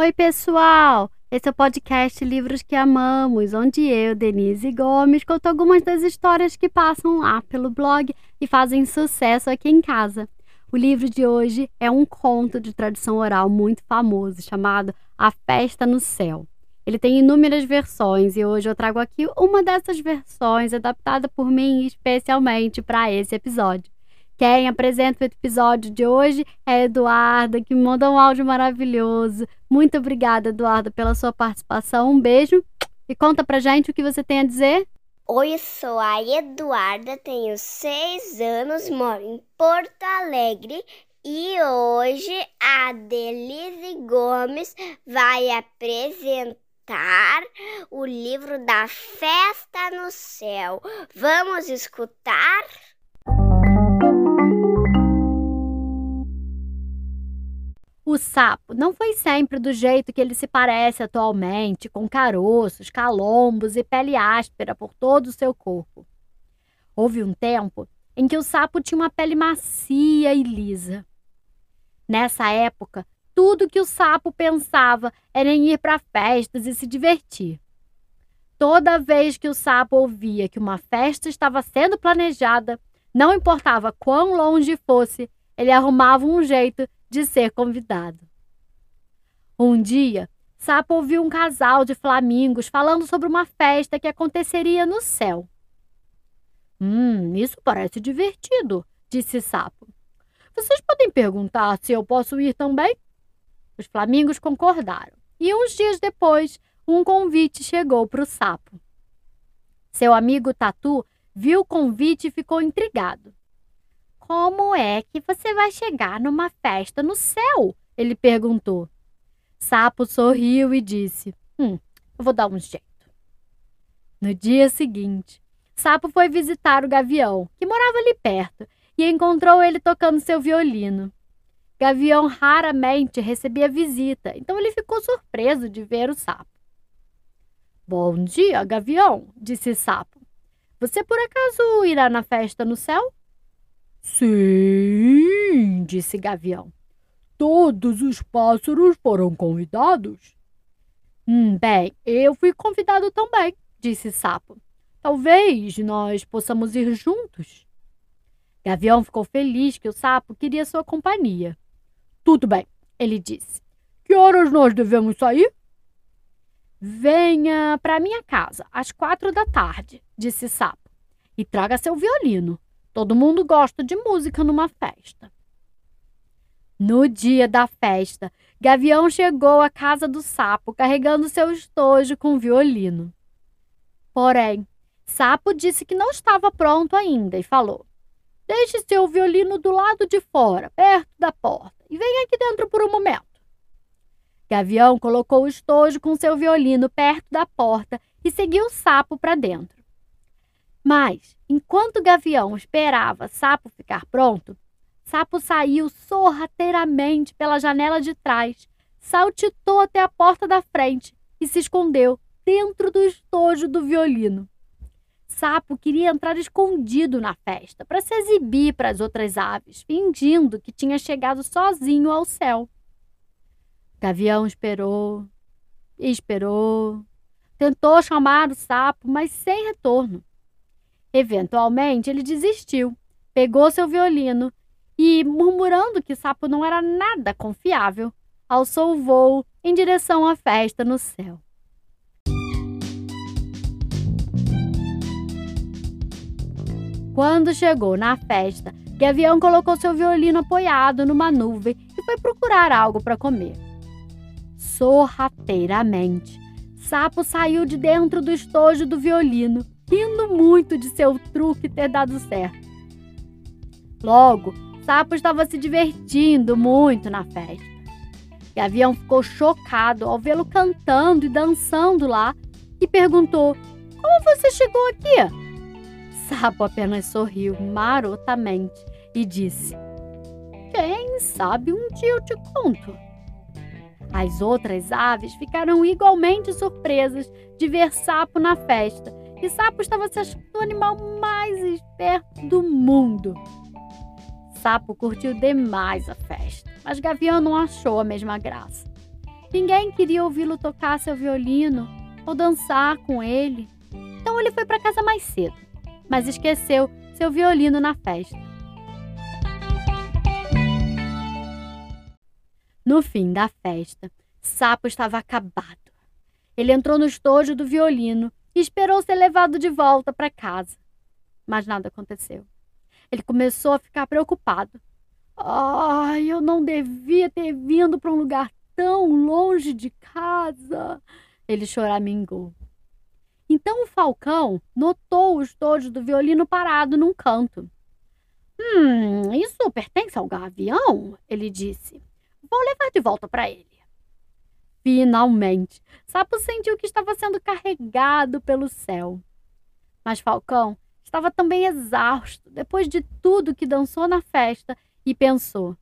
Oi, pessoal! Esse é o podcast Livros que Amamos, onde eu, Denise Gomes, conto algumas das histórias que passam lá pelo blog e fazem sucesso aqui em casa. O livro de hoje é um conto de tradição oral muito famoso chamado A Festa no Céu. Ele tem inúmeras versões e hoje eu trago aqui uma dessas versões adaptada por mim especialmente para esse episódio. Quem apresenta o episódio de hoje é Eduarda, que me mandou um áudio maravilhoso. Muito obrigada, Eduarda, pela sua participação. Um beijo e conta pra gente o que você tem a dizer. Oi, sou a Eduarda, tenho seis anos, moro em Porto Alegre e hoje a Denise Gomes vai apresentar o livro da Festa no Céu. Vamos escutar? O sapo não foi sempre do jeito que ele se parece atualmente, com caroços, calombos e pele áspera por todo o seu corpo. Houve um tempo em que o sapo tinha uma pele macia e lisa. Nessa época, tudo que o sapo pensava era em ir para festas e se divertir. Toda vez que o sapo ouvia que uma festa estava sendo planejada, não importava quão longe fosse, ele arrumava um jeito de ser convidado. Um dia, Sapo ouviu um casal de flamingos falando sobre uma festa que aconteceria no céu. Hum, isso parece divertido, disse Sapo. Vocês podem perguntar se eu posso ir também? Os flamingos concordaram. E uns dias depois, um convite chegou para o sapo. Seu amigo Tatu viu o convite e ficou intrigado. Como é que você vai chegar numa festa no céu? Ele perguntou. Sapo sorriu e disse: Hum, eu vou dar um jeito. No dia seguinte, Sapo foi visitar o Gavião, que morava ali perto, e encontrou ele tocando seu violino. Gavião raramente recebia visita, então ele ficou surpreso de ver o sapo. Bom dia, Gavião, disse Sapo. Você por acaso irá na festa no céu? Sim, disse Gavião. Todos os pássaros foram convidados? Hum, bem, eu fui convidado também, disse Sapo. Talvez nós possamos ir juntos. Gavião ficou feliz que o sapo queria sua companhia. Tudo bem, ele disse. Que horas nós devemos sair? Venha para minha casa às quatro da tarde, disse Sapo, e traga seu violino. Todo mundo gosta de música numa festa. No dia da festa, Gavião chegou à casa do sapo carregando seu estojo com violino. Porém, Sapo disse que não estava pronto ainda e falou: Deixe seu violino do lado de fora, perto da porta, e venha aqui dentro por um momento. Gavião colocou o estojo com seu violino perto da porta e seguiu o sapo para dentro. Mas, enquanto o gavião esperava Sapo ficar pronto, Sapo saiu sorrateiramente pela janela de trás, saltitou até a porta da frente e se escondeu dentro do estojo do violino. Sapo queria entrar escondido na festa para se exibir para as outras aves, fingindo que tinha chegado sozinho ao céu. Gavião esperou, esperou, tentou chamar o sapo, mas sem retorno. Eventualmente, ele desistiu, pegou seu violino e, murmurando que Sapo não era nada confiável, alçou o voo em direção à festa no céu. Quando chegou na festa, Gavião colocou seu violino apoiado numa nuvem e foi procurar algo para comer. Sorrateiramente, Sapo saiu de dentro do estojo do violino rindo muito de seu truque ter dado certo. Logo, Sapo estava se divertindo muito na festa. Gavião ficou chocado ao vê-lo cantando e dançando lá e perguntou: Como você chegou aqui? Sapo apenas sorriu marotamente e disse: Quem sabe um dia eu te conto. As outras aves ficaram igualmente surpresas de ver Sapo na festa e Sapo estava se achando o animal mais esperto do mundo. Sapo curtiu demais a festa, mas Gavião não achou a mesma graça. Ninguém queria ouvi-lo tocar seu violino ou dançar com ele. Então ele foi para casa mais cedo, mas esqueceu seu violino na festa. No fim da festa, Sapo estava acabado. Ele entrou no estojo do violino e esperou ser levado de volta para casa. Mas nada aconteceu. Ele começou a ficar preocupado. Ai, eu não devia ter vindo para um lugar tão longe de casa. Ele choramingou. Então o falcão notou o estojo do violino parado num canto. Hum, isso pertence ao gavião? Ele disse. Vou levar de volta para ele. Finalmente, Sapo sentiu que estava sendo carregado pelo céu. Mas Falcão estava também exausto depois de tudo que dançou na festa e pensou: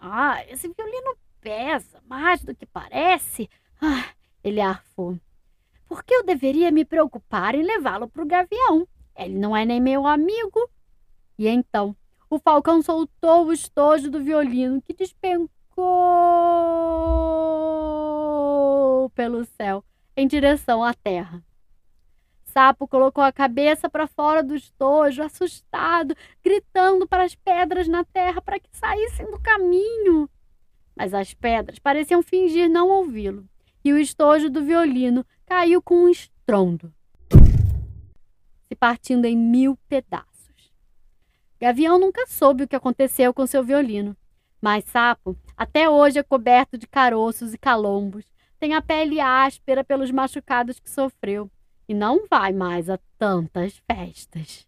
Ah, esse violino pesa mais do que parece. Ah, ele arfou. Por que eu deveria me preocupar em levá-lo para o gavião? Ele não é nem meu amigo. E então, o falcão soltou o estojo do violino que despencou pelo céu em direção à terra. Sapo colocou a cabeça para fora do estojo, assustado, gritando para as pedras na terra para que saíssem do caminho. Mas as pedras pareciam fingir não ouvi-lo, e o estojo do violino caiu com um estrondo, se partindo em mil pedaços. Gavião nunca soube o que aconteceu com seu violino, mas Sapo até hoje é coberto de caroços e calombos, tem a pele áspera pelos machucados que sofreu e não vai mais a tantas festas.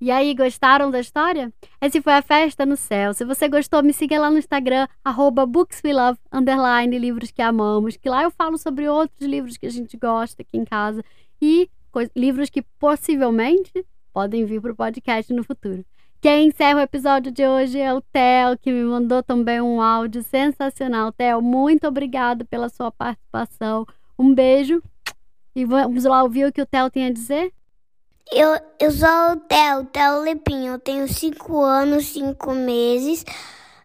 E aí, gostaram da história? Essa foi a Festa no Céu. Se você gostou, me siga lá no Instagram, bookswelove, underline, livros que amamos, que lá eu falo sobre outros livros que a gente gosta aqui em casa e livros que possivelmente podem vir para o podcast no futuro. Quem encerra o episódio de hoje é o Theo, que me mandou também um áudio sensacional. Theo, muito obrigado pela sua participação. Um beijo. E vamos lá ouvir o que o Theo tem a dizer? Eu, eu sou o Theo, Theo Lepinho. Eu tenho 5 anos, 5 meses.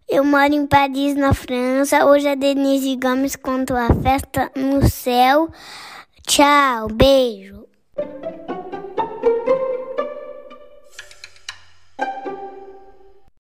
Eu moro em Paris, na França. Hoje a Denise Gomes contou a festa no céu. Tchau, beijo.